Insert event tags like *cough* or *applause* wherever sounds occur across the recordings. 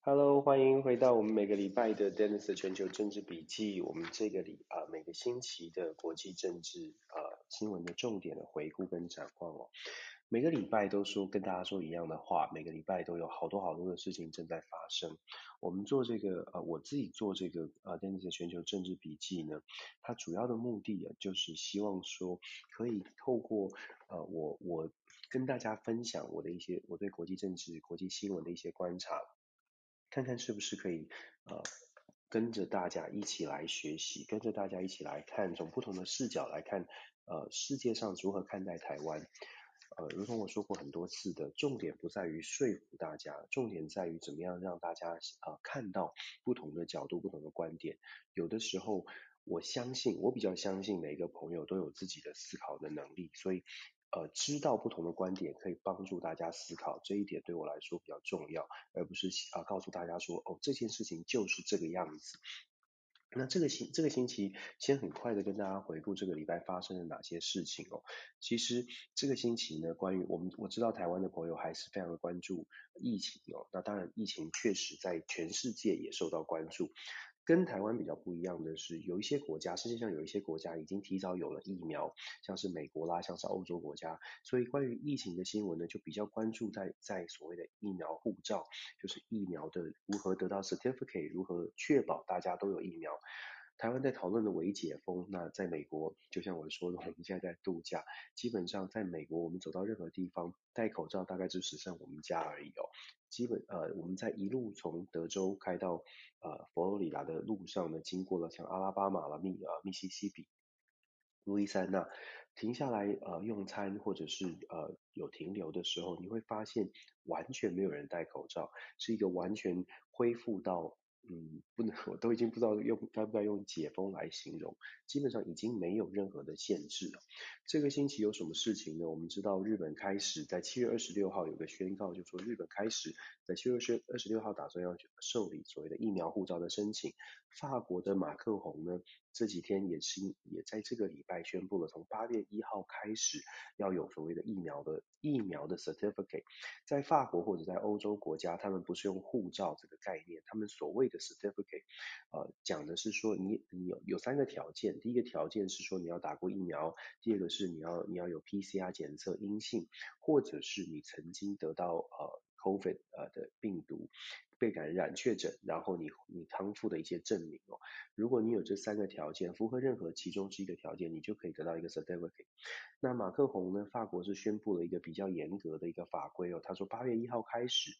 Hello，欢迎回到我们每个礼拜的 Dennis 全球政治笔记。我们这个礼啊、每个星期的国际政治啊、呃、新闻的重点的回顾跟展望哦。每个礼拜都说跟大家说一样的话，每个礼拜都有好多好多的事情正在发生。我们做这个呃，我自己做这个呃 Dennis 的全球政治笔记呢，它主要的目的啊，就是希望说可以透过呃我我跟大家分享我的一些我对国际政治、国际新闻的一些观察。看看是不是可以呃跟着大家一起来学习，跟着大家一起来看，从不同的视角来看呃世界上如何看待台湾。呃，如同我说过很多次的，重点不在于说服大家，重点在于怎么样让大家呃看到不同的角度、不同的观点。有的时候，我相信我比较相信每一个朋友都有自己的思考的能力，所以。呃，知道不同的观点可以帮助大家思考，这一点对我来说比较重要，而不是啊告诉大家说哦这件事情就是这个样子。那这个星这个星期先很快的跟大家回顾这个礼拜发生了哪些事情哦。其实这个星期呢，关于我们我知道台湾的朋友还是非常的关注疫情哦。那当然疫情确实在全世界也受到关注。跟台湾比较不一样的是，有一些国家，世界上有一些国家已经提早有了疫苗，像是美国啦，像是欧洲国家，所以关于疫情的新闻呢，就比较关注在在所谓的疫苗护照，就是疫苗的如何得到 certificate，如何确保大家都有疫苗。台湾在讨论的微解封，那在美国，就像我说的，我们现在在度假，基本上在美国，我们走到任何地方戴口罩，大概就只剩我们家而已哦。基本呃，我们在一路从德州开到呃佛罗里达的路上呢，经过了像阿拉巴马啦、密呃密西西比、路易斯安那，停下来呃用餐或者是呃有停留的时候，你会发现完全没有人戴口罩，是一个完全恢复到。嗯，不能，*laughs* 我都已经不知道用该不该用解封来形容，基本上已经没有任何的限制了。这个星期有什么事情呢？我们知道日本开始在七月二十六号有个宣告，就说日本开始在七月二十六号打算要受理所谓的疫苗护照的申请。法国的马克宏呢，这几天也是也在这个礼拜宣布了，从八月一号开始要有所谓的疫苗的疫苗的 certificate。在法国或者在欧洲国家，他们不是用护照这个概念，他们所谓的 certificate，呃，讲的是说你你有有三个条件，第一个条件是说你要打过疫苗，第二个是你要你要有 PCR 检测阴性，或者是你曾经得到呃 COVID 呃的病毒。被感染确诊，然后你你康复的一些证明哦，如果你有这三个条件，符合任何其中之一的条件，你就可以得到一个 certificate。那马克宏呢，法国是宣布了一个比较严格的一个法规哦，他说八月一号开始。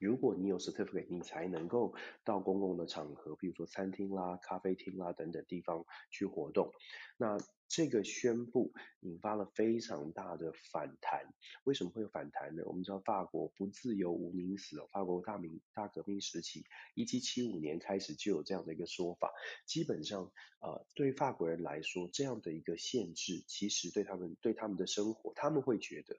如果你有 certificate，你才能够到公共的场合，比如说餐厅啦、咖啡厅啦等等地方去活动。那这个宣布引发了非常大的反弹。为什么会有反弹呢？我们知道法国不自由无民死，法国大民大革命时期，一七七五年开始就有这样的一个说法。基本上，呃，对法国人来说，这样的一个限制，其实对他们对他们的生活，他们会觉得，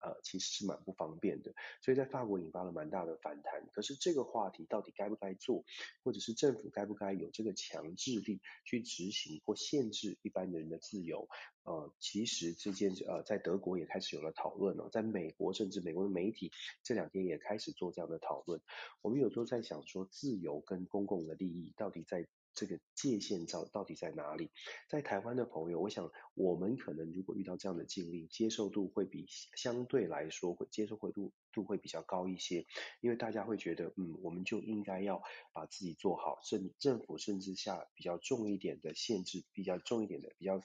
呃，其实是蛮不方便的，所以在法国引发了蛮大的反弹。可是这个话题到底该不该做，或者是政府该不该有这个强制力去执行或限制一般人的自由？呃，其实这件呃，在德国也开始有了讨论了，在美国甚至美国的媒体这两天也开始做这样的讨论。我们有时候在想说，自由跟公共的利益到底在。这个界限到到底在哪里？在台湾的朋友，我想我们可能如果遇到这样的经历，接受度会比相对来说会接受会度度会比较高一些，因为大家会觉得，嗯，我们就应该要把自己做好，政政府甚至下比较重一点的限制，比较重一点的、比较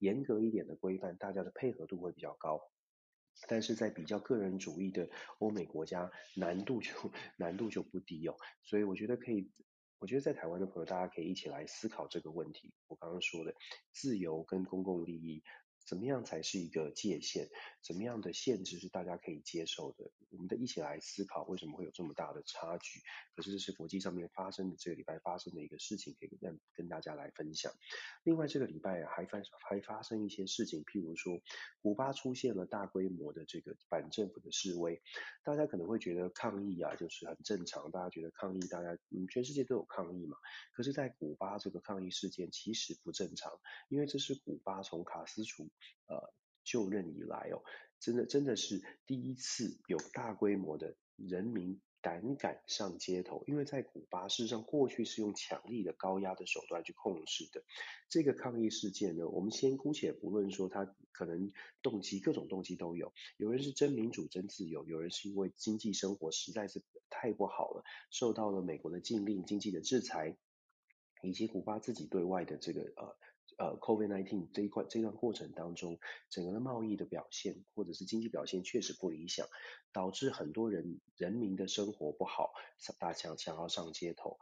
严格一点的规范，大家的配合度会比较高。但是在比较个人主义的欧美国家，难度就难度就不低哦，所以我觉得可以。我觉得在台湾的朋友，大家可以一起来思考这个问题。我刚刚说的自由跟公共利益，怎么样才是一个界限？怎么样的限制是大家可以接受的？我们的一起来思考，为什么会有这么大的差距？可是这是国际上面发生的这个礼拜发生的一个事情，可以跟跟大家来分享。另外这个礼拜，还发还发生一些事情，譬如说，古巴出现了大规模的这个反政府的示威，大家可能会觉得抗议啊，就是很正常，大家觉得抗议，大家嗯，全世界都有抗议嘛。可是，在古巴这个抗议事件其实不正常，因为这是古巴从卡斯楚呃就任以来哦，真的真的是第一次有大规模的人民胆敢上街头，因为在古巴事实上过去是用强力的高压的手段去控制的。这个抗议事件呢，我们先姑且不论说它可能动机各种动机都有，有人是真民主真自由，有人是因为经济生活实在是太不好了，受到了美国的禁令、经济的制裁。以及古巴自己对外的这个呃呃 COVID-19 这一块这段过程当中，整个的贸易的表现或者是经济表现确实不理想，导致很多人人民的生活不好，大家想要上街头。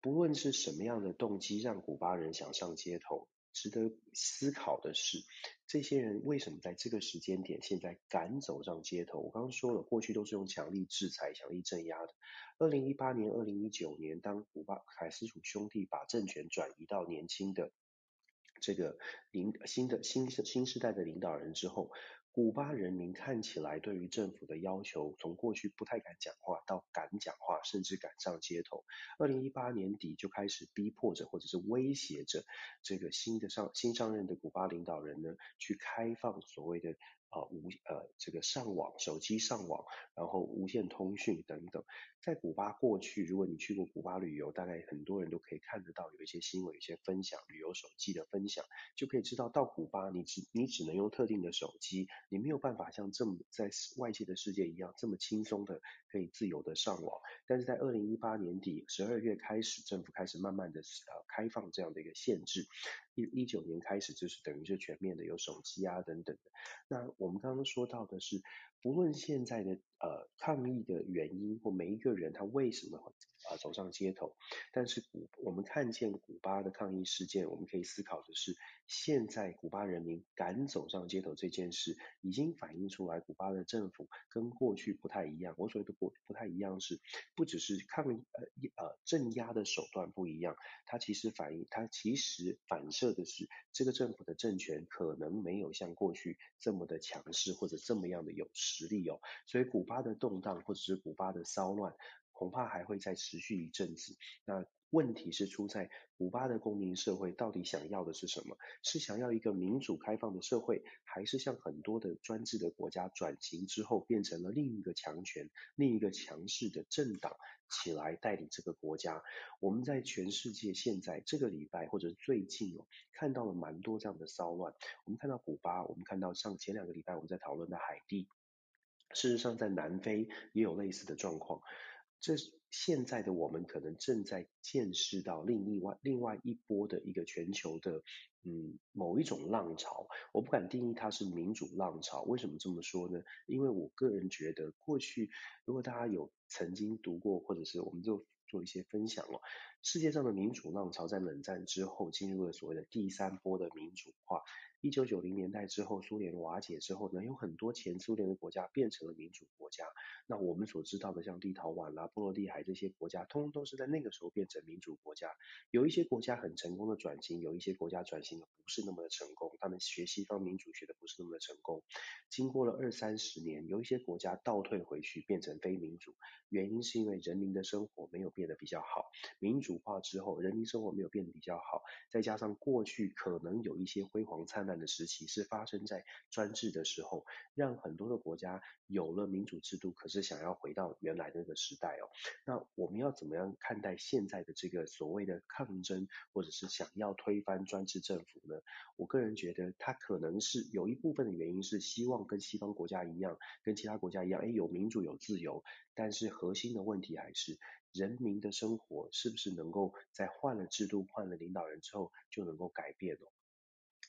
不论是什么样的动机让古巴人想上街头。值得思考的是，这些人为什么在这个时间点现在敢走上街头？我刚刚说了，过去都是用强力制裁、强力镇压的。二零一八年、二零一九年，当古巴卡斯楚兄弟把政权转移到年轻的这个领新的新新时代的领导人之后。古巴人民看起来对于政府的要求，从过去不太敢讲话到敢讲话，甚至敢上街头。二零一八年底就开始逼迫着或者是威胁着这个新的上新上任的古巴领导人呢，去开放所谓的。啊，无呃，这个上网，手机上网，然后无线通讯等等，在古巴过去，如果你去过古巴旅游，大概很多人都可以看得到有一些新闻，一些分享旅游手机的分享，就可以知道到古巴，你只你只能用特定的手机，你没有办法像这么在外界的世界一样这么轻松的可以自由的上网。但是在二零一八年底十二月开始，政府开始慢慢的呃开放这样的一个限制。一一九年开始就是等于是全面的有手机啊等等的。那我们刚刚说到的是，不论现在的呃抗议的原因或每一个人他为什么会啊走上街头，但是古我们看见古巴的抗议事件，我们可以思考的是，现在古巴人民敢走上街头这件事，已经反映出来古巴的政府跟过去不太一样。我所谓的不不太一样是，不只是抗呃呃镇压的手段不一样，它其实反映它其实反射的是这个政府的政权可能没有像过去这么的强势或者这么样的有实力哦，所以古巴的动荡或者是古巴的骚乱，恐怕还会再持续一阵子。那问题是出在古巴的公民社会到底想要的是什么？是想要一个民主开放的社会，还是像很多的专制的国家转型之后变成了另一个强权、另一个强势的政党起来带领这个国家？我们在全世界现在这个礼拜或者最近哦，看到了蛮多这样的骚乱。我们看到古巴，我们看到上前两个礼拜我们在讨论的海地，事实上在南非也有类似的状况。这现在的我们可能正在见识到另一外另外一波的一个全球的嗯某一种浪潮，我不敢定义它是民主浪潮。为什么这么说呢？因为我个人觉得，过去如果大家有曾经读过，或者是我们就做一些分享了，世界上的民主浪潮在冷战之后进入了所谓的第三波的民主化。一九九零年代之后，苏联瓦解之后呢，有很多前苏联的国家变成了民主国家。那我们所知道的，像立陶宛啦、波罗的海这些国家，通通都是在那个时候变成民主国家。有一些国家很成功的转型，有一些国家转型的不是那么的成功，他们学西方民主学的不是那么的成功。经过了二三十年，有一些国家倒退回去变成非民主，原因是因为人民的生活没有变得比较好。民主化之后，人民生活没有变得比较好，再加上过去可能有一些辉煌灿烂。的时期是发生在专制的时候，让很多的国家有了民主制度，可是想要回到原来那个时代哦。那我们要怎么样看待现在的这个所谓的抗争，或者是想要推翻专制政府呢？我个人觉得，它可能是有一部分的原因是希望跟西方国家一样，跟其他国家一样，诶，有民主有自由，但是核心的问题还是人民的生活是不是能够在换了制度、换了领导人之后就能够改变哦。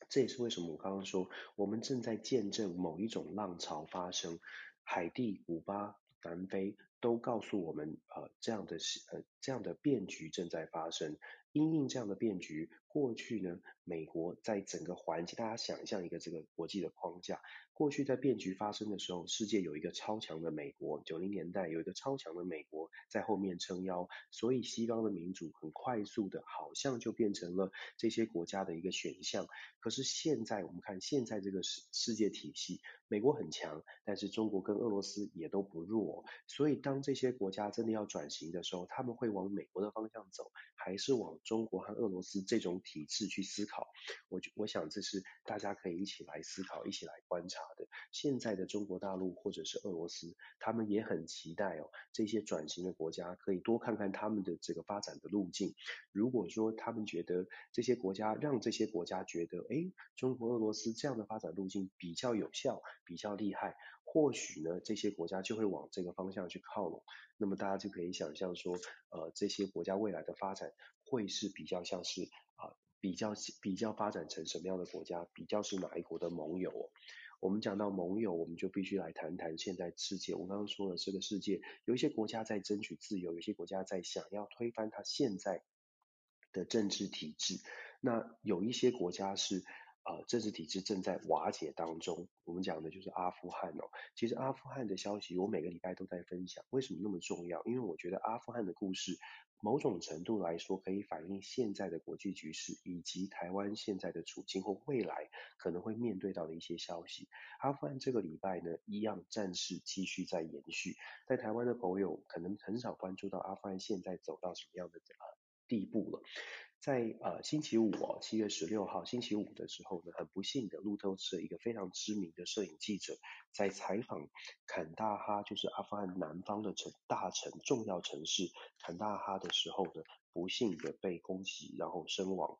这也是为什么我刚刚说，我们正在见证某一种浪潮发生。海地、古巴南非都告诉我们，呃，这样的呃这样的变局正在发生。因应这样的变局，过去呢，美国在整个环境，大家想象一个这个国际的框架。过去在变局发生的时候，世界有一个超强的美国，九零年代有一个超强的美国在后面撑腰，所以西方的民主很快速的，好像就变成了这些国家的一个选项。可是现在我们看现在这个世世界体系，美国很强，但是中国跟俄罗斯也都不弱，所以当这些国家真的要转型的时候，他们会往美国的方向走，还是往中国和俄罗斯这种体制去思考？我我想这是大家可以一起来思考、一起来观察的。现在的中国大陆或者是俄罗斯，他们也很期待哦，这些转型的国家可以多看看他们的这个发展的路径。如果说他们觉得这些国家让这些国家觉得，诶，中国、俄罗斯这样的发展路径比较有效、比较厉害，或许呢，这些国家就会往这个方向去靠拢。那么大家就可以想象说，呃，这些国家未来的发展会是比较像是啊、比较比较发展成什么样的国家，比较是哪一国的盟友。我们讲到盟友，我们就必须来谈谈现在世界。我刚刚说了，这个世界有一些国家在争取自由，有些国家在想要推翻它现在的政治体制。那有一些国家是。呃，政治体制正在瓦解当中。我们讲的就是阿富汗哦。其实阿富汗的消息，我每个礼拜都在分享。为什么那么重要？因为我觉得阿富汗的故事，某种程度来说，可以反映现在的国际局势，以及台湾现在的处境或未来可能会面对到的一些消息。阿富汗这个礼拜呢，一样战事继续在延续。在台湾的朋友可能很少关注到阿富汗现在走到什么样的地步了。在呃星期五哦，七月十六号星期五的时候呢，很不幸的，路透社一个非常知名的摄影记者在采访坎大哈，就是阿富汗南方的城大城重要城市坎大哈的时候呢，不幸的被攻击，然后身亡。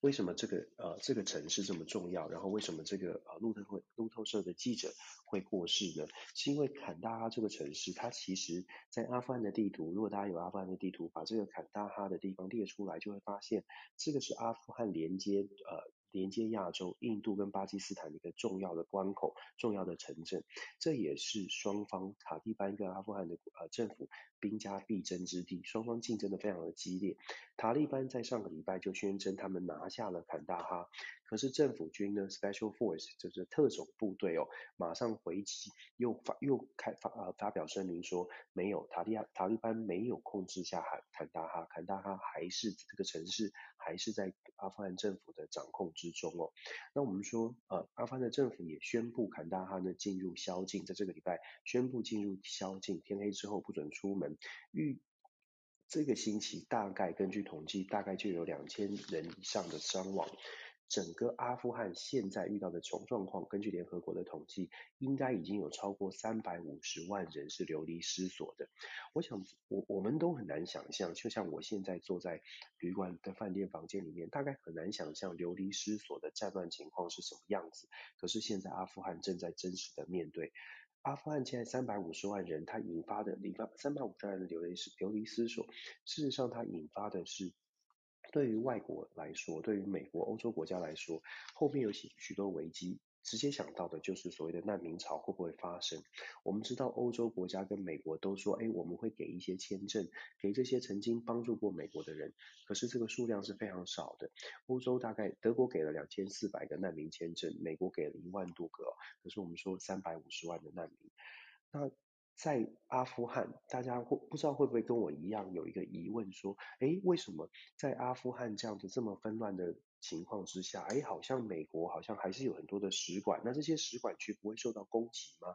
为什么这个呃这个城市这么重要？然后为什么这个呃路透会路透社的记者会过世呢？是因为坎大哈这个城市，它其实在阿富汗的地图，如果大家有阿富汗的地图，把这个坎大哈的地方列出来，就会发现这个是阿富汗连接呃。连接亚洲、印度跟巴基斯坦的一个重要的关口、重要的城镇，这也是双方塔利班跟阿富汗的呃政府兵家必争之地，双方竞争的非常的激烈。塔利班在上个礼拜就宣称他们拿下了坎大哈。可是政府军呢，Special Force 就是特种部队哦，马上回击，又发又开发呃发表声明说，没有塔利亚塔利班没有控制下坎坎大哈，坎大哈还是这个城市还是在阿富汗政府的掌控之中哦。那我们说呃，阿富汗的政府也宣布坎大哈呢进入宵禁，在这个礼拜宣布进入宵禁，天黑之后不准出门。预这个星期大概根据统计，大概就有两千人以上的伤亡。整个阿富汗现在遇到的穷状况，根据联合国的统计，应该已经有超过三百五十万人是流离失所的。我想，我我们都很难想象，就像我现在坐在旅馆的饭店房间里面，大概很难想象流离失所的战乱情况是什么样子。可是现在阿富汗正在真实的面对，阿富汗现在三百五十万人，它引发的引发三百五十万人流离失流离失所，事实上它引发的是。对于外国来说，对于美国、欧洲国家来说，后面有许许多危机，直接想到的就是所谓的难民潮会不会发生？我们知道欧洲国家跟美国都说，哎，我们会给一些签证给这些曾经帮助过美国的人，可是这个数量是非常少的。欧洲大概德国给了两千四百个难民签证，美国给了一万多个，可是我们说三百五十万的难民，那。在阿富汗，大家会不知道会不会跟我一样有一个疑问，说，诶，为什么在阿富汗这样子这么纷乱的情况之下，诶，好像美国好像还是有很多的使馆，那这些使馆区不会受到攻击吗？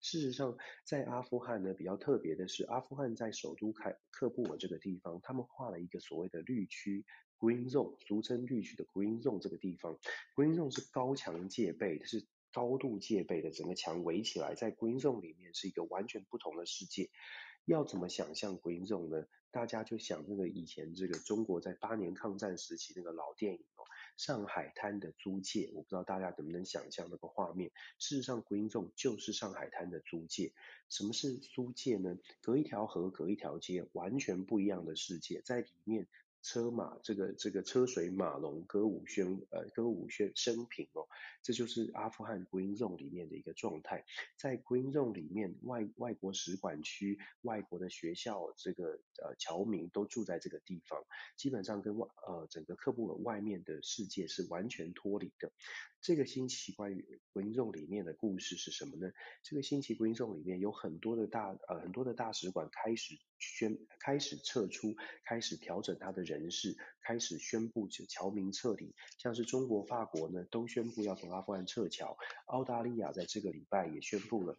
事实上，在阿富汗呢，比较特别的是，阿富汗在首都开喀布尔这个地方，他们划了一个所谓的绿区 （Green Zone），俗称绿区的 Green Zone 这个地方，Green Zone 是高墙戒备，它是。高度戒备的整个墙围起来，在 Green Zone 里面是一个完全不同的世界。要怎么想象 Green Zone 呢？大家就想那个以前这个中国在八年抗战时期那个老电影哦，上海滩的租界。我不知道大家能不能想象那个画面。事实上，Green Zone 就是上海滩的租界。什么是租界呢？隔一条河，隔一条街，完全不一样的世界，在里面车马这个这个车水马龙、歌舞喧呃歌舞喧升平哦，这就是阿富汗 Green Zone 里面的一个状态。在 Green Zone 里面，外外国使馆区、外国的学校，这个呃侨民都住在这个地方，基本上跟外呃整个喀布尔外面的世界是完全脱离的。这个星期关于 Green Zone 里面的故事是什么呢？这个星期 Green Zone 里面有很多的大呃很多的大使馆开始宣开始撤出，开始调整他的人事，开始宣布侨民撤离，像是中国、法国呢都宣布要从阿富汗撤侨，澳大利亚在这个礼拜也宣布了。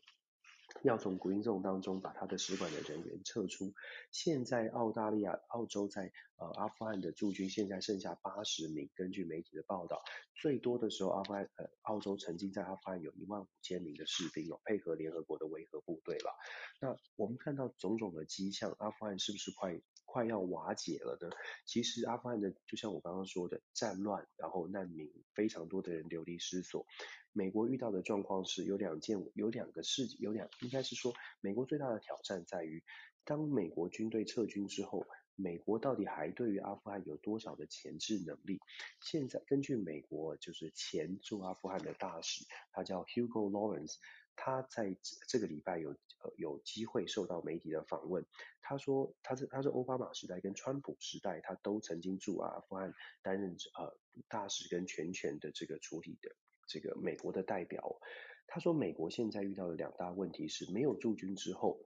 要从 Green Zone 当中把他的使馆的人员撤出。现在澳大利亚、澳洲在呃阿富汗的驻军现在剩下八十名，根据媒体的报道，最多的时候阿富汗呃澳洲曾经在阿富汗有一万五千名的士兵哦，配合联合国的维和部队了。那我们看到种种的迹象，阿富汗是不是快快要瓦解了呢？其实阿富汗的就像我刚刚说的战乱，然后难民非常多的人流离失所。美国遇到的状况是有两件，有两个事，有两，应该是说，美国最大的挑战在于，当美国军队撤军之后，美国到底还对于阿富汗有多少的前置能力？现在根据美国就是前驻阿富汗的大使，他叫 Hugo Lawrence，他在这个礼拜有有机会受到媒体的访问，他说他是他是奥巴马时代跟川普时代，他都曾经驻阿富汗担任呃大使跟全权的这个处理的。这个美国的代表，他说，美国现在遇到的两大问题是没有驻军之后，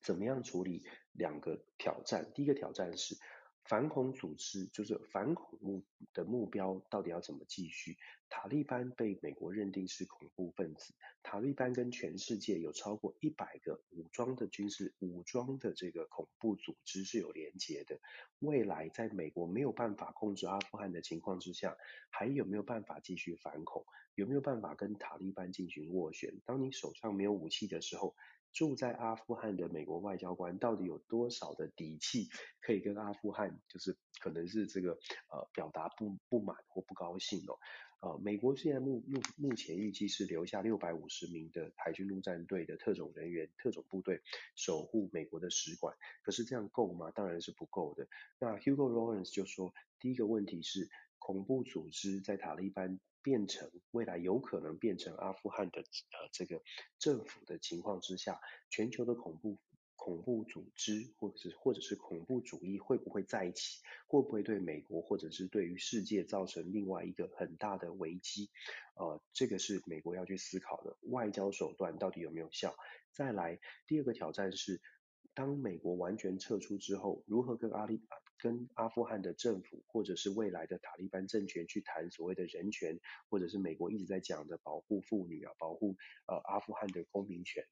怎么样处理两个挑战？第一个挑战是。反恐组织就是反恐目的目标到底要怎么继续？塔利班被美国认定是恐怖分子，塔利班跟全世界有超过一百个武装的军事武装的这个恐怖组织是有连结的。未来在美国没有办法控制阿富汗的情况之下，还有没有办法继续反恐？有没有办法跟塔利班进行斡旋？当你手上没有武器的时候，住在阿富汗的美国外交官到底有多少的底气，可以跟阿富汗就是可能是这个呃表达不不满或不高兴哦？呃，美国现在目目目前预计是留下六百五十名的海军陆战队的特种人员、特种部队守护美国的使馆，可是这样够吗？当然是不够的。那 Hugo Lawrence 就说，第一个问题是恐怖组织在塔利班。变成未来有可能变成阿富汗的呃这个政府的情况之下，全球的恐怖恐怖组织或者是或者是恐怖主义会不会在一起？会不会对美国或者是对于世界造成另外一个很大的危机？呃，这个是美国要去思考的，外交手段到底有没有效？再来第二个挑战是，当美国完全撤出之后，如何跟阿利跟阿富汗的政府，或者是未来的塔利班政权去谈所谓的人权，或者是美国一直在讲的保护妇女啊，保护呃阿富汗的公民权，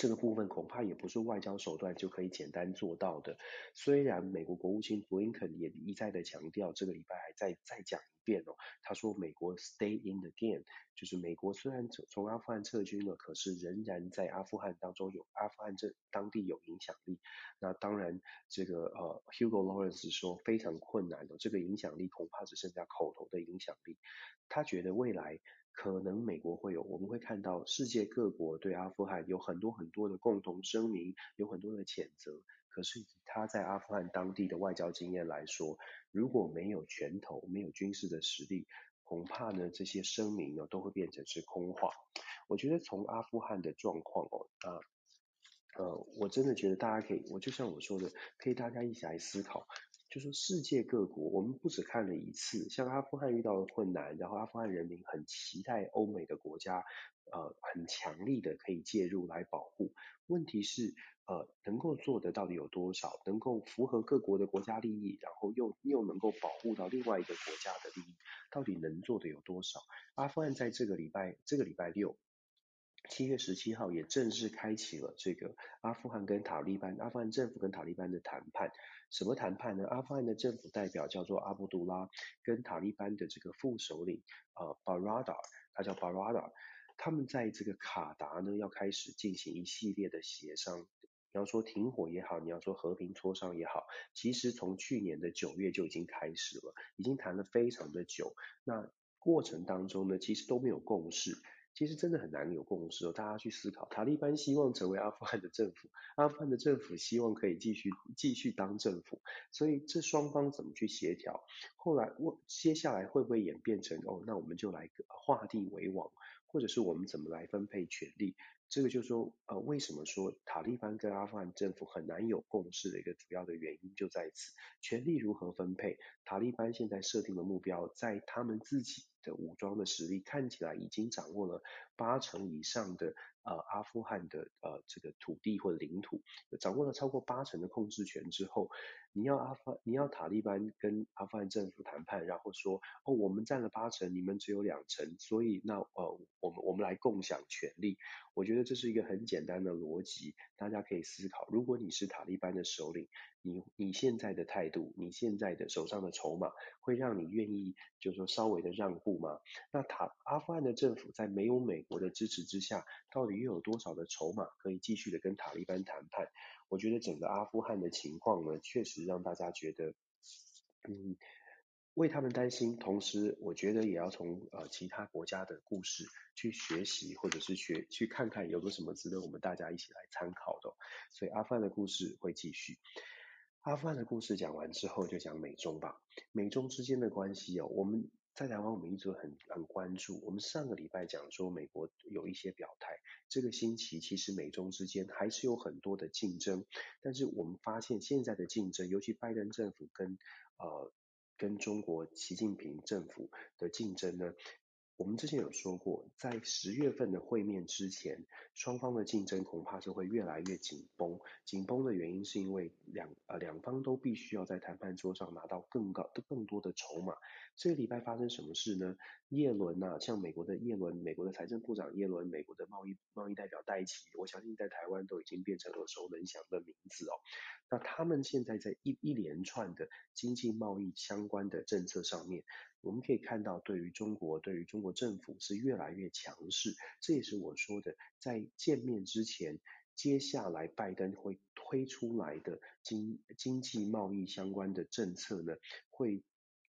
这个部分恐怕也不是外交手段就可以简单做到的。虽然美国国务卿布林肯也一再的强调，这个礼拜还再再讲。一遍哦，他说美国 stay in the game，就是美国虽然从从阿富汗撤军了，可是仍然在阿富汗当中有阿富汗这当地有影响力。那当然，这个呃 Hugo Lawrence 说非常困难的，这个影响力恐怕只剩下口头的影响力。他觉得未来可能美国会有，我们会看到世界各国对阿富汗有很多很多的共同声明，有很多的谴责。可是以他在阿富汗当地的外交经验来说，如果没有拳头，没有军事的实力，恐怕呢这些声明呢都会变成是空话。我觉得从阿富汗的状况哦，啊，呃，我真的觉得大家可以，我就像我说的，可以大家一起来思考，就说世界各国，我们不只看了一次，像阿富汗遇到的困难，然后阿富汗人民很期待欧美的国家，呃，很强力的可以介入来保护。问题是。呃，能够做的到底有多少？能够符合各国的国家利益，然后又又能够保护到另外一个国家的利益，到底能做的有多少？阿富汗在这个礼拜，这个礼拜六，七月十七号也正式开启了这个阿富汗跟塔利班，阿富汗政府跟塔利班的谈判。什么谈判呢？阿富汗的政府代表叫做阿卜杜拉，跟塔利班的这个副首领呃巴拉达，他叫巴拉达，他们在这个卡达呢要开始进行一系列的协商。你要说停火也好，你要说和平磋商也好，其实从去年的九月就已经开始了，已经谈了非常的久。那过程当中呢，其实都没有共识。其实真的很难有共识哦。大家去思考，塔利班希望成为阿富汗的政府，阿富汗的政府希望可以继续继续当政府，所以这双方怎么去协调？后来我接下来会不会演变成哦，那我们就来划地为王，或者是我们怎么来分配权力？这个就是说，呃，为什么说塔利班跟阿富汗政府很难有共识的一个主要的原因就在此，权力如何分配？塔利班现在设定的目标，在他们自己的武装的实力看起来已经掌握了八成以上的呃阿富汗的呃这个土地或领土，掌握了超过八成的控制权之后。你要阿富，你要塔利班跟阿富汗政府谈判，然后说哦，我们占了八成，你们只有两成，所以那呃，我们我们来共享权力。我觉得这是一个很简单的逻辑，大家可以思考。如果你是塔利班的首领，你你现在的态度，你现在的手上的筹码，会让你愿意就是说稍微的让步吗？那塔阿富汗的政府在没有美国的支持之下，到底又有多少的筹码可以继续的跟塔利班谈判？我觉得整个阿富汗的情况呢，确实让大家觉得，嗯，为他们担心。同时，我觉得也要从呃其他国家的故事去学习，或者是学去看看有没有什么值得我们大家一起来参考的。所以阿富汗的故事会继续。阿富汗的故事讲完之后，就讲美中吧。美中之间的关系哦，我们。在台湾，我们一直很很关注。我们上个礼拜讲说，美国有一些表态。这个星期，其实美中之间还是有很多的竞争。但是我们发现，现在的竞争，尤其拜登政府跟呃跟中国习近平政府的竞争呢。我们之前有说过，在十月份的会面之前，双方的竞争恐怕是会越来越紧绷。紧绷的原因是因为两呃两方都必须要在谈判桌上拿到更高更多的筹码。这个礼拜发生什么事呢？耶伦呐、啊，像美国的耶伦、美国的财政部长耶伦、美国的贸易贸易代表戴琪，我相信在台湾都已经变成耳熟能详的名字哦。那他们现在在一一连串的经济贸易相关的政策上面。我们可以看到，对于中国，对于中国政府是越来越强势。这也是我说的，在见面之前，接下来拜登会推出来的经经济贸易相关的政策呢，会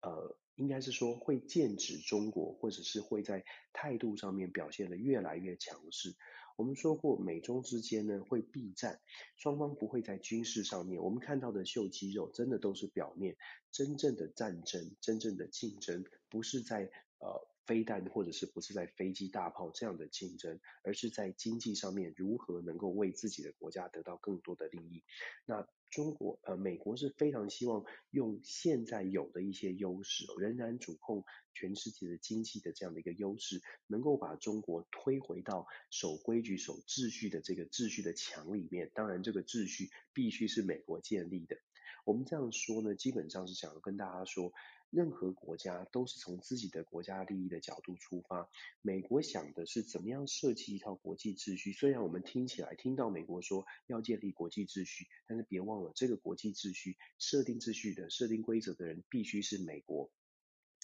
呃，应该是说会剑指中国，或者是会在态度上面表现得越来越强势。我们说过，美中之间呢会避战，双方不会在军事上面。我们看到的秀肌肉，真的都是表面。真正的战争，真正的竞争，不是在呃飞弹，或者是不是在飞机大炮这样的竞争，而是在经济上面如何能够为自己的国家得到更多的利益。那中国呃美国是非常希望用现在有的一些优势，仍然主控全世界的经济的这样的一个优势，能够把中国推回到守规矩、守秩序的这个秩序的墙里面。当然，这个秩序必须是美国建立的。我们这样说呢，基本上是想要跟大家说。任何国家都是从自己的国家利益的角度出发。美国想的是怎么样设计一套国际秩序。虽然我们听起来听到美国说要建立国际秩序，但是别忘了，这个国际秩序设定秩序的、设定规则的人必须是美国。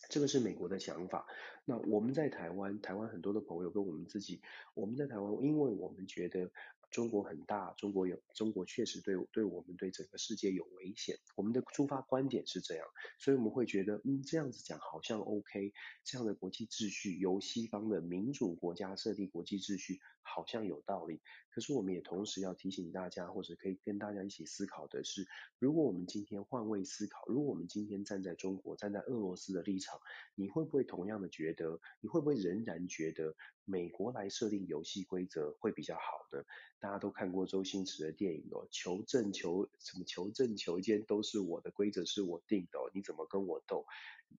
这个是美国的想法。那我们在台湾，台湾很多的朋友跟我们自己，我们在台湾，因为我们觉得。中国很大，中国有，中国确实对对我们对整个世界有危险。我们的出发观点是这样，所以我们会觉得，嗯，这样子讲好像 OK，这样的国际秩序由西方的民主国家设立国际秩序好像有道理。可是我们也同时要提醒大家，或者可以跟大家一起思考的是，如果我们今天换位思考，如果我们今天站在中国、站在俄罗斯的立场，你会不会同样的觉得，你会不会仍然觉得美国来设定游戏规则会比较好呢？大家都看过周星驰的电影哦，求证求什么求证求奸都是我的规则是我定的，你怎么跟我斗？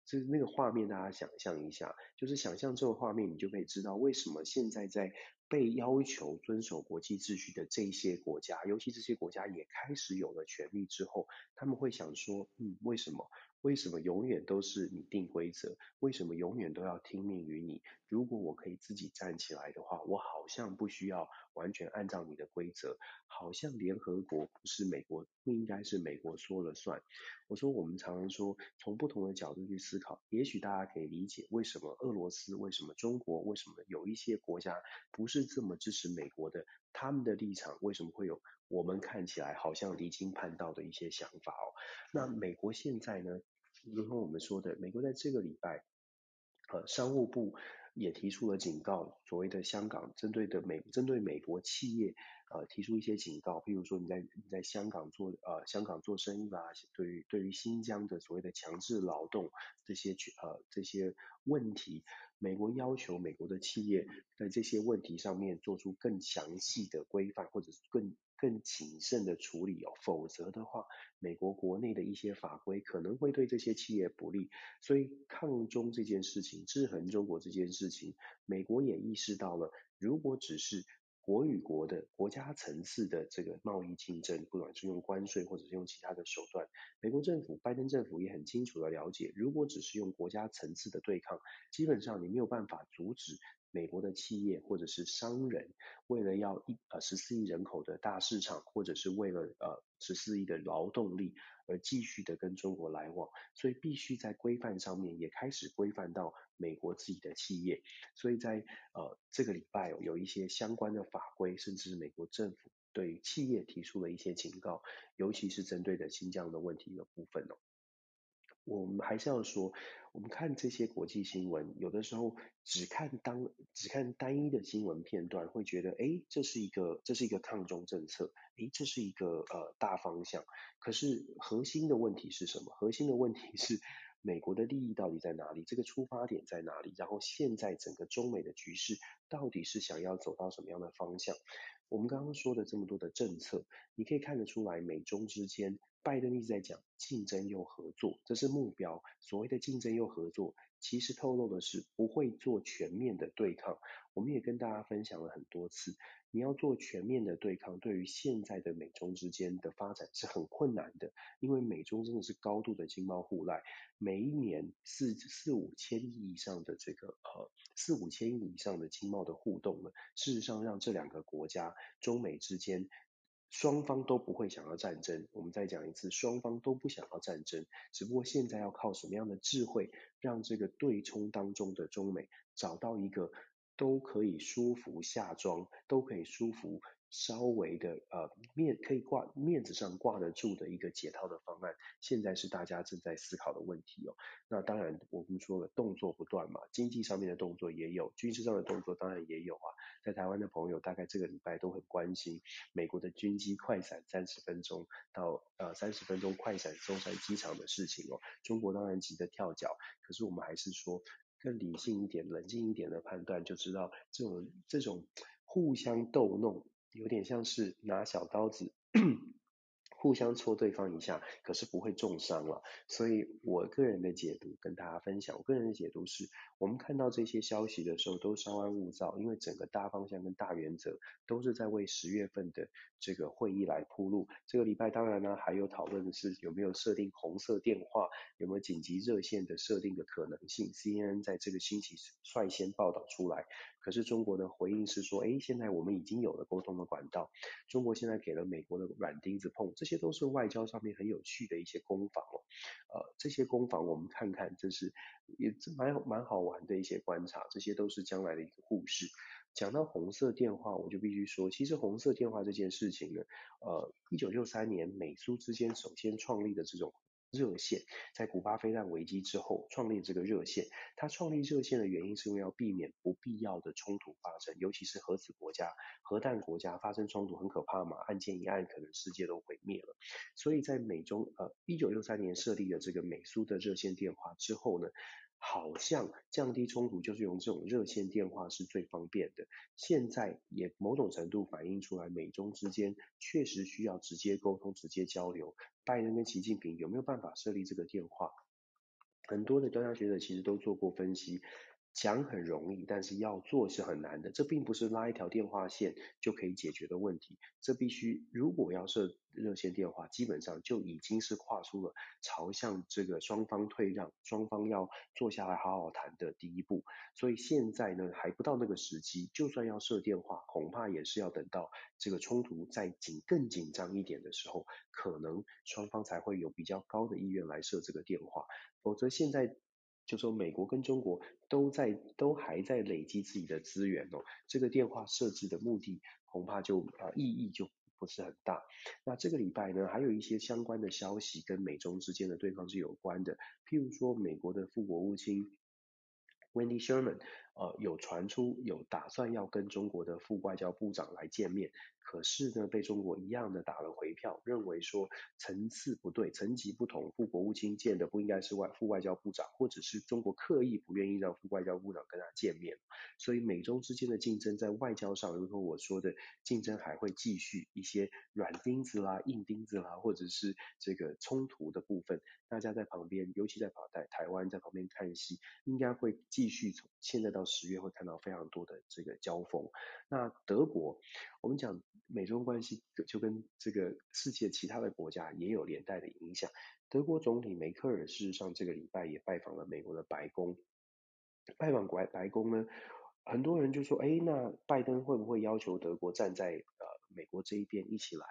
就是那个画面，大家想象一下，就是想象这个画面，你就可以知道为什么现在在被要求遵守国际秩序的这些国家，尤其这些国家也开始有了权利之后，他们会想说，嗯，为什么？为什么永远都是你定规则？为什么永远都要听命于你？如果我可以自己站起来的话，我好像不需要完全按照你的规则。好像联合国不是美国，不应该是美国说了算。我说我们常常说，从不同的角度去思考，也许大家可以理解为什么俄罗斯、为什么中国、为什么有一些国家不是这么支持美国的，他们的立场为什么会有我们看起来好像离经叛道的一些想法哦。那美国现在呢，如同我们说的，美国在这个礼拜，呃，商务部也提出了警告，所谓的香港针对的美针对美国企业，呃，提出一些警告，譬如说你在你在香港做呃香港做生意吧，对于对于新疆的所谓的强制劳动这些呃这些问题，美国要求美国的企业在这些问题上面做出更详细的规范，或者是更更谨慎的处理哦，否则的话，美国国内的一些法规可能会对这些企业不利，所以抗中这件事情，制衡中国这件事情，美国也意识到了，如果只是国与国的国家层次的这个贸易竞争，不管是用关税或者是用其他的手段，美国政府拜登政府也很清楚的了解，如果只是用国家层次的对抗，基本上你没有办法阻止。美国的企业或者是商人，为了要一呃十四亿人口的大市场，或者是为了呃十四亿的劳动力而继续的跟中国来往，所以必须在规范上面也开始规范到美国自己的企业。所以在呃这个礼拜有一些相关的法规，甚至美国政府对企业提出了一些警告，尤其是针对的新疆的问题的部分哦。我们还是要说，我们看这些国际新闻，有的时候只看当只看单一的新闻片段，会觉得，诶，这是一个这是一个抗中政策，诶，这是一个呃大方向。可是核心的问题是什么？核心的问题是美国的利益到底在哪里？这个出发点在哪里？然后现在整个中美的局势到底是想要走到什么样的方向？我们刚刚说的这么多的政策，你可以看得出来，美中之间。拜登一直在讲竞争又合作，这是目标。所谓的竞争又合作，其实透露的是不会做全面的对抗。我们也跟大家分享了很多次，你要做全面的对抗，对于现在的美中之间的发展是很困难的，因为美中真的是高度的经贸互赖，每一年四四五千亿以上的这个呃四五千亿以上的经贸的互动呢，事实上让这两个国家中美之间。双方都不会想要战争，我们再讲一次，双方都不想要战争，只不过现在要靠什么样的智慧，让这个对冲当中的中美找到一个都可以舒服下装，都可以舒服。稍微的呃面可以挂面子上挂得住的一个解套的方案，现在是大家正在思考的问题哦。那当然我们说了动作不断嘛，经济上面的动作也有，军事上的动作当然也有啊。在台湾的朋友大概这个礼拜都很关心美国的军机快闪三十分钟到呃三十分钟快闪松山机场的事情哦。中国当然急得跳脚，可是我们还是说更理性一点、冷静一点的判断，就知道这种这种互相逗弄。有点像是拿小刀子互相戳对方一下，可是不会重伤了。所以我个人的解读跟大家分享，我个人的解读是，我们看到这些消息的时候都稍安勿躁，因为整个大方向跟大原则都是在为十月份的这个会议来铺路。这个礼拜当然呢还有讨论的是有没有设定红色电话，有没有紧急热线的设定的可能性。CNN 在这个星期率先报道出来。可是中国的回应是说，诶，现在我们已经有了沟通的管道，中国现在给了美国的软钉子碰，这些都是外交上面很有趣的一些攻防哦。呃，这些攻防我们看看，这是也蛮蛮好玩的一些观察，这些都是将来的一个故事。讲到红色电话，我就必须说，其实红色电话这件事情呢，呃，一九六三年美苏之间首先创立的这种。热线在古巴飞弹危机之后创立这个热线，他创立热线的原因是因为要避免不必要的冲突发生，尤其是核子国家、核弹国家发生冲突很可怕嘛，案件一案可能世界都毁灭了。所以在美中呃一九六三年设立了这个美苏的热线电话之后呢，好像降低冲突就是用这种热线电话是最方便的。现在也某种程度反映出来，美中之间确实需要直接沟通、直接交流。拜登跟习近平有没有办法设立这个电话？很多的专家学者其实都做过分析。讲很容易，但是要做是很难的。这并不是拉一条电话线就可以解决的问题。这必须，如果要设热线电话，基本上就已经是跨出了朝向这个双方退让、双方要坐下来好好谈的第一步。所以现在呢，还不到那个时机。就算要设电话，恐怕也是要等到这个冲突再紧、更紧张一点的时候，可能双方才会有比较高的意愿来设这个电话。否则现在。就说美国跟中国都在都还在累积自己的资源哦，这个电话设置的目的恐怕就啊意义就不是很大。那这个礼拜呢，还有一些相关的消息跟美中之间的对抗是有关的，譬如说美国的副国务卿 Wendy Sherman 呃有传出有打算要跟中国的副外交部长来见面。可是呢，被中国一样的打了回票，认为说层次不对，层级不同，副国务卿见的不应该是外副外交部长，或者是中国刻意不愿意让副外交部长跟他见面。所以美中之间的竞争在外交上，如同我说的，竞争还会继续，一些软钉子啦、硬钉子啦，或者是这个冲突的部分，大家在旁边，尤其在台台湾在旁边看戏，应该会继续从现在到十月会看到非常多的这个交锋。那德国，我们讲。美中关系就跟这个世界其他的国家也有连带的影响。德国总理梅克尔事实上这个礼拜也拜访了美国的白宫。拜访白白宫呢，很多人就说：哎，那拜登会不会要求德国站在呃美国这一边一起来，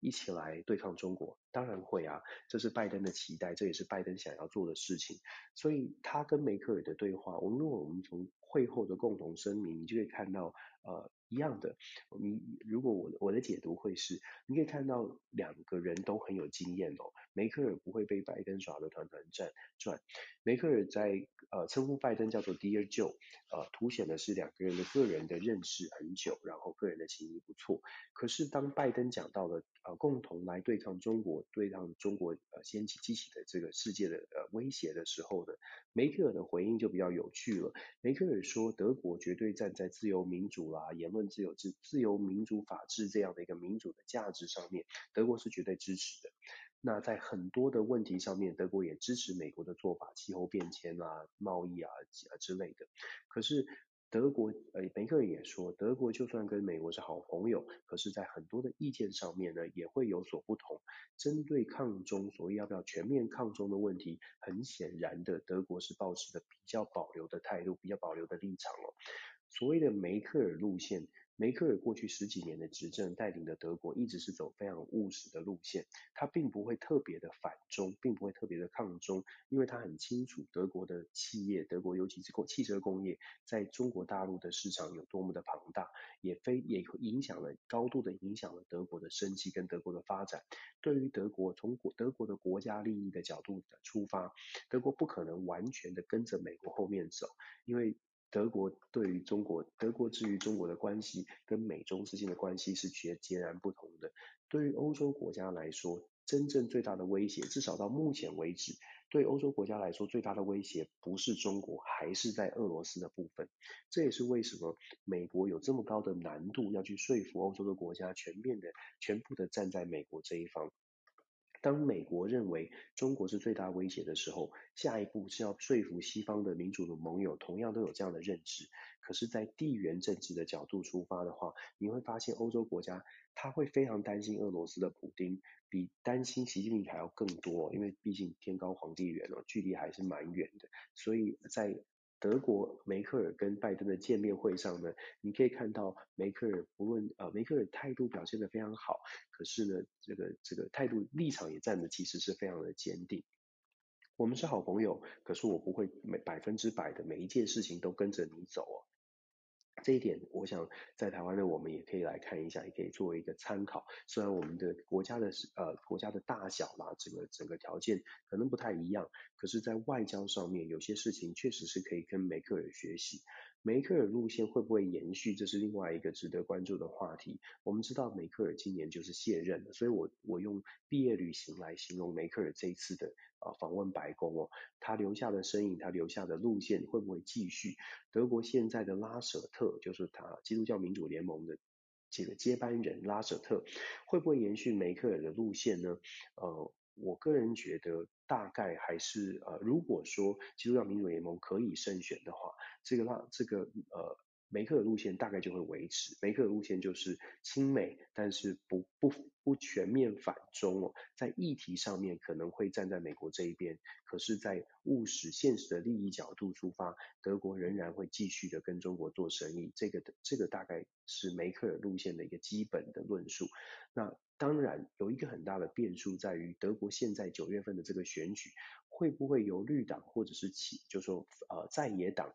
一起来对抗中国？当然会啊，这是拜登的期待，这也是拜登想要做的事情。所以他跟梅克尔的对话，我们如果我们从会后的共同声明，你就可以看到呃。一样的，你如果我我的解读会是，你可以看到两个人都很有经验哦。梅克尔不会被拜登耍得团团转转，梅克尔在呃称呼拜登叫做 Dear Joe，呃凸显的是两个人的个人的认识很久，然后个人的情谊不错。可是当拜登讲到了呃共同来对抗中国，对抗中国呃掀起激起的这个世界的呃威胁的时候呢，梅克尔的回应就比较有趣了。梅克尔说，德国绝对站在自由民主啦、言论。自由、自自由、民主、法治这样的一个民主的价值上面，德国是绝对支持的。那在很多的问题上面，德国也支持美国的做法，气候变迁啊、贸易啊之类的。可是德国呃，梅克尔也说，德国就算跟美国是好朋友，可是在很多的意见上面呢，也会有所不同。针对抗中，所谓要不要全面抗中的问题，很显然的，德国是保持的比较保留的态度，比较保留的立场哦。所谓的梅克尔路线，梅克尔过去十几年的执政带领的德国一直是走非常务实的路线，他并不会特别的反中，并不会特别的抗中，因为他很清楚德国的企业，德国尤其是汽车工业，在中国大陆的市场有多么的庞大，也非也影响了高度的影响了德国的生机跟德国的发展。对于德国从国德国的国家利益的角度的出发，德国不可能完全的跟着美国后面走，因为。德国对于中国，德国至于中国的关系跟美中之间的关系是截截然不同的。对于欧洲国家来说，真正最大的威胁，至少到目前为止，对欧洲国家来说最大的威胁不是中国，还是在俄罗斯的部分。这也是为什么美国有这么高的难度要去说服欧洲的国家全面的、全部的站在美国这一方。当美国认为中国是最大威胁的时候，下一步是要说服西方的民主的盟友同样都有这样的认知。可是，在地缘政治的角度出发的话，你会发现欧洲国家他会非常担心俄罗斯的普丁，比担心习近平还要更多，因为毕竟天高皇帝远哦，距离还是蛮远的。所以在德国梅克尔跟拜登的见面会上呢，你可以看到梅克尔不论呃梅克尔态度表现得非常好，可是呢这个这个态度立场也站得其实是非常的坚定。我们是好朋友，可是我不会每百分之百的每一件事情都跟着你走哦。这一点，我想在台湾呢我们也可以来看一下，也可以作为一个参考。虽然我们的国家的呃国家的大小啦，整个整个条件可能不太一样，可是，在外交上面有些事情确实是可以跟梅克尔学习。梅克尔路线会不会延续，这是另外一个值得关注的话题。我们知道梅克尔今年就是卸任了，所以我我用毕业旅行来形容梅克尔这一次的。啊，访问白宫哦，他留下的身影，他留下的路线会不会继续？德国现在的拉舍特，就是他基督教民主联盟的这个接班人拉舍特，会不会延续梅克尔的路线呢？呃，我个人觉得大概还是呃，如果说基督教民主联盟可以胜选的话，这个让这个呃。梅克尔路线大概就会维持，梅克尔路线就是亲美，但是不不不全面反中哦，在议题上面可能会站在美国这一边，可是，在务实现实的利益角度出发，德国仍然会继续的跟中国做生意，这个这个大概是梅克尔路线的一个基本的论述。那当然有一个很大的变数在于，德国现在九月份的这个选举会不会由绿党或者是起，就是说呃在野党。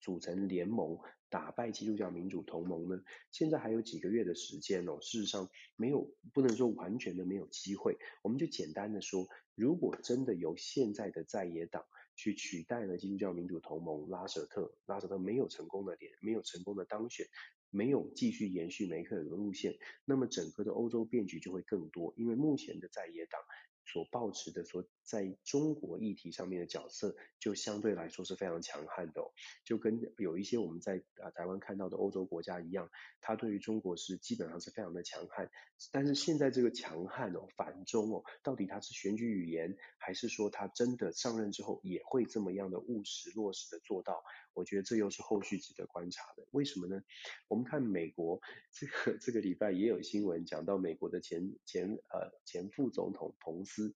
组成联盟打败基督教民主同盟呢？现在还有几个月的时间哦，事实上没有不能说完全的没有机会。我们就简单的说，如果真的由现在的在野党去取代了基督教民主同盟，拉舍特拉舍特没有成功的点没有成功的当选，没有继续延续梅克尔的路线，那么整个的欧洲变局就会更多，因为目前的在野党。所抱持的所在中国议题上面的角色，就相对来说是非常强悍的，就跟有一些我们在啊台湾看到的欧洲国家一样，他对于中国是基本上是非常的强悍。但是现在这个强悍哦，反中哦，到底他是选举语言，还是说他真的上任之后也会这么样的务实落实的做到？我觉得这又是后续值得观察的。为什么呢？我们看美国这个这个礼拜也有新闻讲到美国的前前呃前副总统彭斯。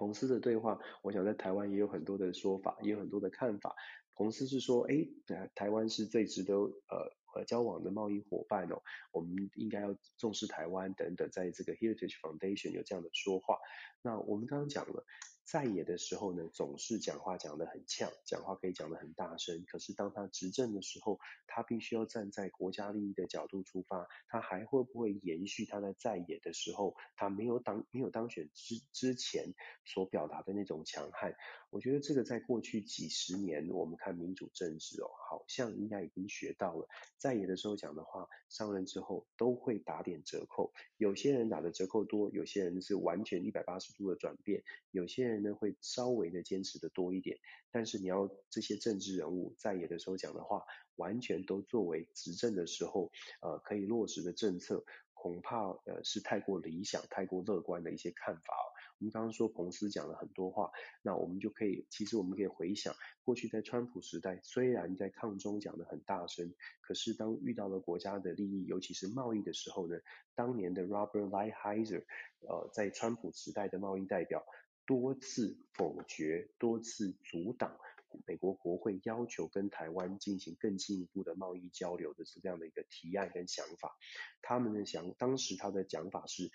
彭斯的对话，我想在台湾也有很多的说法，也有很多的看法。彭斯是说，哎，台湾是最值得呃和交往的贸易伙伴哦，我们应该要重视台湾等等，在这个 Heritage Foundation 有这样的说话。那我们刚刚讲了。在野的时候呢，总是讲话讲得很呛，讲话可以讲得很大声。可是当他执政的时候，他必须要站在国家利益的角度出发。他还会不会延续他在在野的时候，他没有当没有当选之之前所表达的那种强悍？我觉得这个在过去几十年，我们看民主政治哦，好像应该已经学到了。在野的时候讲的话，上任之后都会打点折扣。有些人打的折扣多，有些人是完全一百八十度的转变，有些人。呢会稍微的坚持的多一点，但是你要这些政治人物在野的时候讲的话，完全都作为执政的时候呃可以落实的政策，恐怕呃是太过理想、太过乐观的一些看法。我们刚刚说彭斯讲了很多话，那我们就可以，其实我们可以回想过去在川普时代，虽然在抗中讲得很大声，可是当遇到了国家的利益，尤其是贸易的时候呢，当年的 Robert Lighthizer 呃在川普时代的贸易代表。多次否决，多次阻挡美国国会要求跟台湾进行更进一步的贸易交流的这样的一个提案跟想法。他们的想，当时他的讲法是。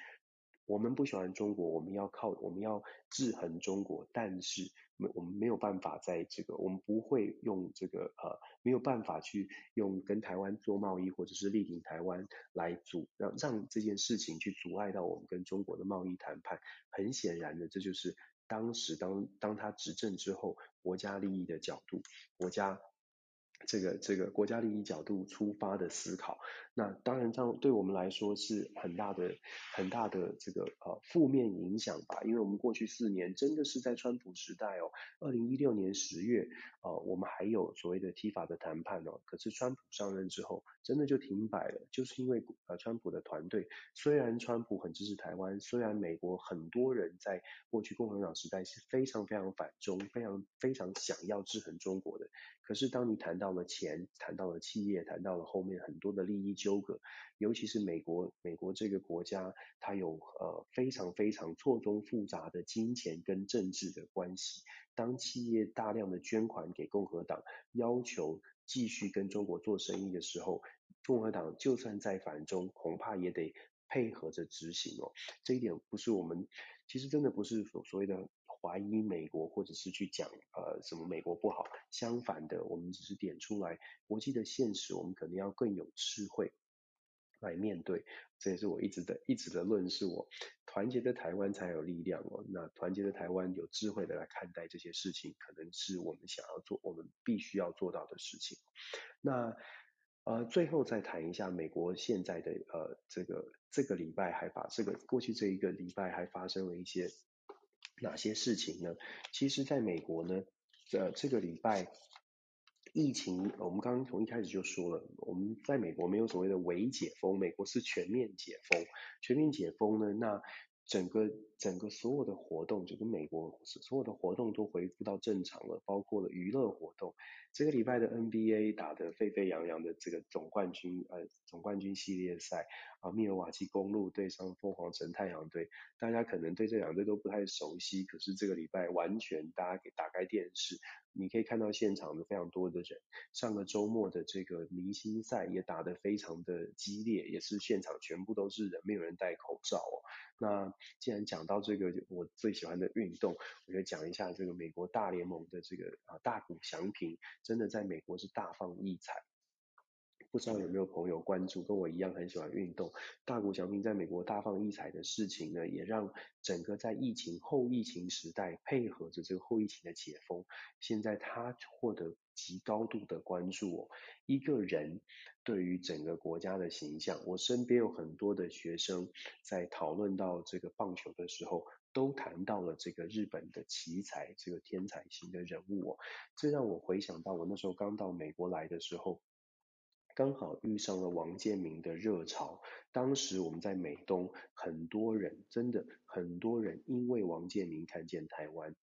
我们不喜欢中国，我们要靠，我们要制衡中国，但是没我们没有办法在这个，我们不会用这个呃，没有办法去用跟台湾做贸易或者是力挺台湾来阻让让这件事情去阻碍到我们跟中国的贸易谈判。很显然的，这就是当时当当他执政之后，国家利益的角度，国家。这个这个国家利益角度出发的思考，那当然这样对我们来说是很大的很大的这个呃负面影响吧，因为我们过去四年真的是在川普时代哦，二零一六年十月呃我们还有所谓的 T 法的谈判哦，可是川普上任之后真的就停摆了，就是因为呃川普的团队。虽然川普很支持台湾，虽然美国很多人在过去共和党时代是非常非常反中，非常非常想要制衡中国的，可是当你谈到了钱，谈到了企业，谈到了后面很多的利益纠葛，尤其是美国，美国这个国家，它有呃非常非常错综复杂的金钱跟政治的关系。当企业大量的捐款给共和党，要求继续跟中国做生意的时候，共和党就算再反中，恐怕也得配合着执行哦。这一点不是我们，其实真的不是所所谓的。怀疑美国，或者是去讲呃什么美国不好，相反的，我们只是点出来国际的现实，我们可能要更有智慧来面对。这也是我一直的一直的论述，我团结的台湾才有力量哦。那团结的台湾有智慧的来看待这些事情，可能是我们想要做，我们必须要做到的事情。那呃最后再谈一下美国现在的呃这个这个礼拜还把这个过去这一个礼拜还发生了一些。哪些事情呢？其实，在美国呢，呃，这个礼拜疫情，我们刚刚从一开始就说了，我们在美国没有所谓的伪解封，美国是全面解封。全面解封呢，那整个整个所有的活动，就跟美国所有的活动都恢复到正常了，包括了娱乐活动。这个礼拜的 NBA 打得沸沸扬扬的这个总冠军，呃，总冠军系列赛啊，密尔瓦基公鹿对上凤凰城太阳队，大家可能对这两队都不太熟悉，可是这个礼拜完全大家给打开电视，你可以看到现场的非常多的人。上个周末的这个明星赛也打得非常的激烈，也是现场全部都是人，没有人戴口罩哦。那既然讲到这个我最喜欢的运动，我就讲一下这个美国大联盟的这个啊大谷翔平，真的在美国是大放异彩。不知道有没有朋友关注，跟我一样很喜欢运动。大谷翔平在美国大放异彩的事情呢，也让整个在疫情后疫情时代，配合着这个后疫情的解封，现在他获得极高度的关注哦。一个人对于整个国家的形象，我身边有很多的学生在讨论到这个棒球的时候，都谈到了这个日本的奇才，这个天才型的人物哦。这让我回想到我那时候刚到美国来的时候。刚好遇上了王建民的热潮，当时我们在美东，很多人真的很多人因为王建民看见台湾。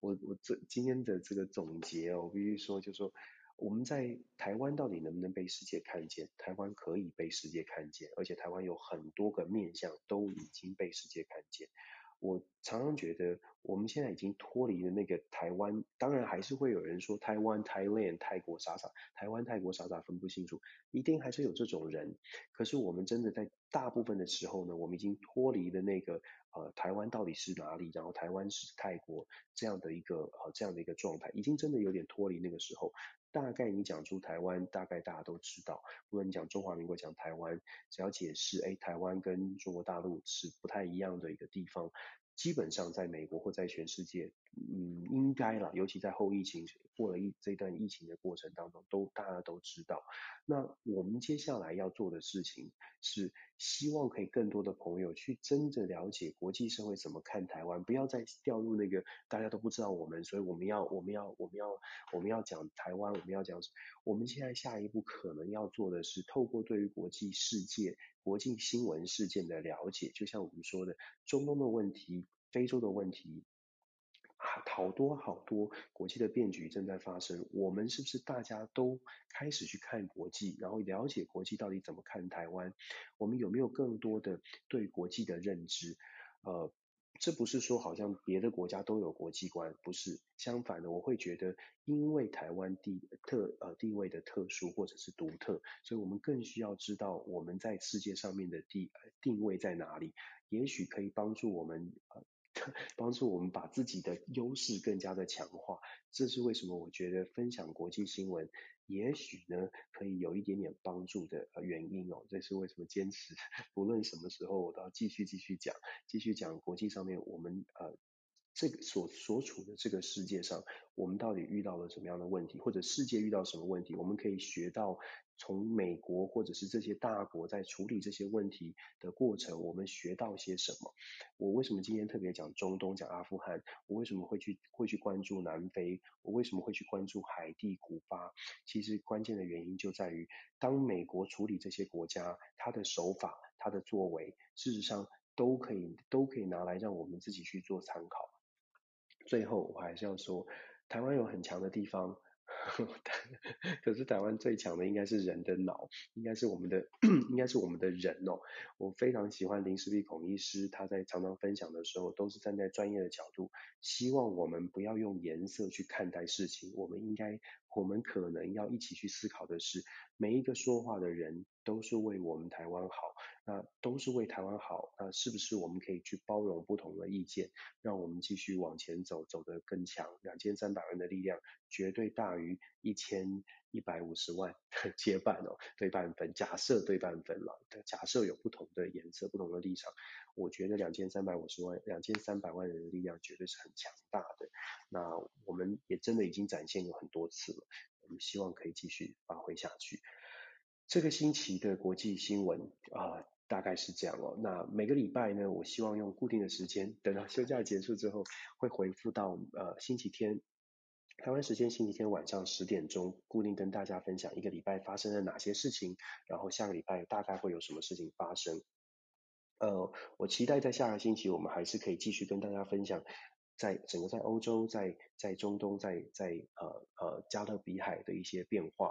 我我这今天的这个总结哦，我必须说就说我们在台湾到底能不能被世界看见？台湾可以被世界看见，而且台湾有很多个面向都已经被世界看见。我常常觉得，我们现在已经脱离了那个台湾，当然还是会有人说台湾、Thailand、泰国傻傻，台湾、泰国傻傻分不清楚，一定还是有这种人。可是我们真的在大部分的时候呢，我们已经脱离了那个呃台湾到底是哪里，然后台湾是泰国这样的一个呃这样的一个状态，已经真的有点脱离那个时候。大概你讲出台湾，大概大家都知道。不论你讲中华民国，讲台湾，只要解释，哎，台湾跟中国大陆是不太一样的一个地方。基本上在美国或在全世界，嗯，应该啦，尤其在后疫情过了一这段疫情的过程当中，都大家都知道。那我们接下来要做的事情是，希望可以更多的朋友去真正了解国际社会怎么看台湾，不要再掉入那个大家都不知道我们，所以我们要我们要我们要我们要讲台湾，我们要讲，我们现在下一步可能要做的是，透过对于国际世界。国际新闻事件的了解，就像我们说的，中东的问题、非洲的问题，好多好多国际的变局正在发生。我们是不是大家都开始去看国际，然后了解国际到底怎么看台湾？我们有没有更多的对国际的认知？呃。这不是说好像别的国家都有国际观，不是，相反的，我会觉得，因为台湾地特呃地位的特殊或者是独特，所以我们更需要知道我们在世界上面的地定位在哪里，也许可以帮助我们呃。帮助我们把自己的优势更加的强化，这是为什么我觉得分享国际新闻，也许呢可以有一点点帮助的原因哦。这是为什么坚持，不论什么时候我都要继续继续讲，继续讲国际上面我们呃。这个所所处的这个世界上，我们到底遇到了什么样的问题，或者世界遇到什么问题，我们可以学到从美国或者是这些大国在处理这些问题的过程，我们学到些什么？我为什么今天特别讲中东，讲阿富汗？我为什么会去会去关注南非？我为什么会去关注海地、古巴？其实关键的原因就在于，当美国处理这些国家，他的手法、他的作为，事实上都可以都可以拿来让我们自己去做参考。最后，我还是要说，台湾有很强的地方，*laughs* *laughs* 可是台湾最强的应该是人的脑，应该是我们的，*clears throat* 应该是我们的人哦。我非常喜欢林氏璧孔医师，他在常常分享的时候，都是站在专业的角度，希望我们不要用颜色去看待事情，我们应该，我们可能要一起去思考的是，每一个说话的人都是为我们台湾好。那都是为台湾好，那是不是我们可以去包容不同的意见，让我们继续往前走，走得更强？两千三百万的力量绝对大于一千一百五十万的 *laughs* 接半哦，对半分。假设对半分了，假设有不同的颜色、不同的立场，我觉得两千三百五十万、两千三百万人的力量绝对是很强大的。那我们也真的已经展现有很多次了，我们希望可以继续发挥下去。这个星期的国际新闻啊、大概是这样哦。那每个礼拜呢，我希望用固定的时间，等到休假结束之后，会回复到呃星期天，台湾时间星期天晚上十点钟，固定跟大家分享一个礼拜发生了哪些事情，然后下个礼拜大概会有什么事情发生。呃，我期待在下个星期我们还是可以继续跟大家分享。在整个在欧洲，在在中东，在在呃呃加勒比海的一些变化。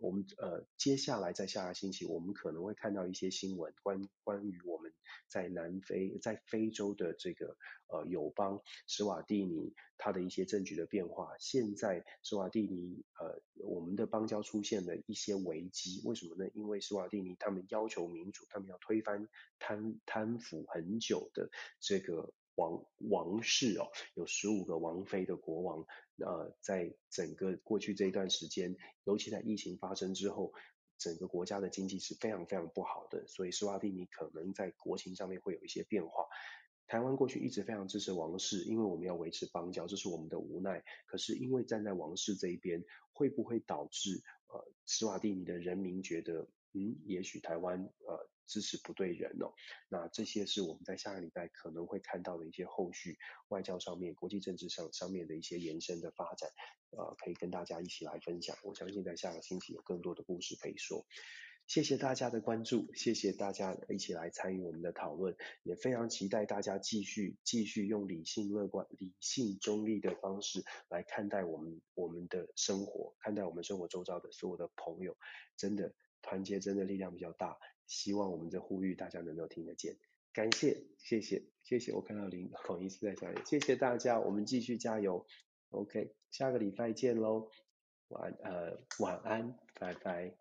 我们呃接下来在下个星期，我们可能会看到一些新闻，关关于我们在南非在非洲的这个呃友邦史瓦蒂尼它的一些政局的变化。现在史瓦蒂尼呃我们的邦交出现了一些危机，为什么呢？因为史瓦蒂尼他们要求民主，他们要推翻贪贪腐很久的这个。王王室哦，有十五个王妃的国王，呃，在整个过去这一段时间，尤其在疫情发生之后，整个国家的经济是非常非常不好的，所以斯瓦蒂尼可能在国情上面会有一些变化。台湾过去一直非常支持王室，因为我们要维持邦交，这是我们的无奈。可是因为站在王室这一边，会不会导致呃斯瓦蒂尼的人民觉得，嗯，也许台湾呃。支持不对人哦，那这些是我们在下个礼拜可能会看到的一些后续外交上面、国际政治上上面的一些延伸的发展，呃，可以跟大家一起来分享。我相信在下个星期有更多的故事可以说。谢谢大家的关注，谢谢大家一起来参与我们的讨论，也非常期待大家继续继续用理性乐观、理性中立的方式来看待我们我们的生活，看待我们生活周遭的所有的朋友，真的团结真的力量比较大。希望我们的呼吁大家能够听得见，感谢，谢谢，谢谢。我看到林 *laughs* 孔医师在这里，谢谢大家，我们继续加油。OK，下个礼拜见喽，晚呃晚安，拜拜。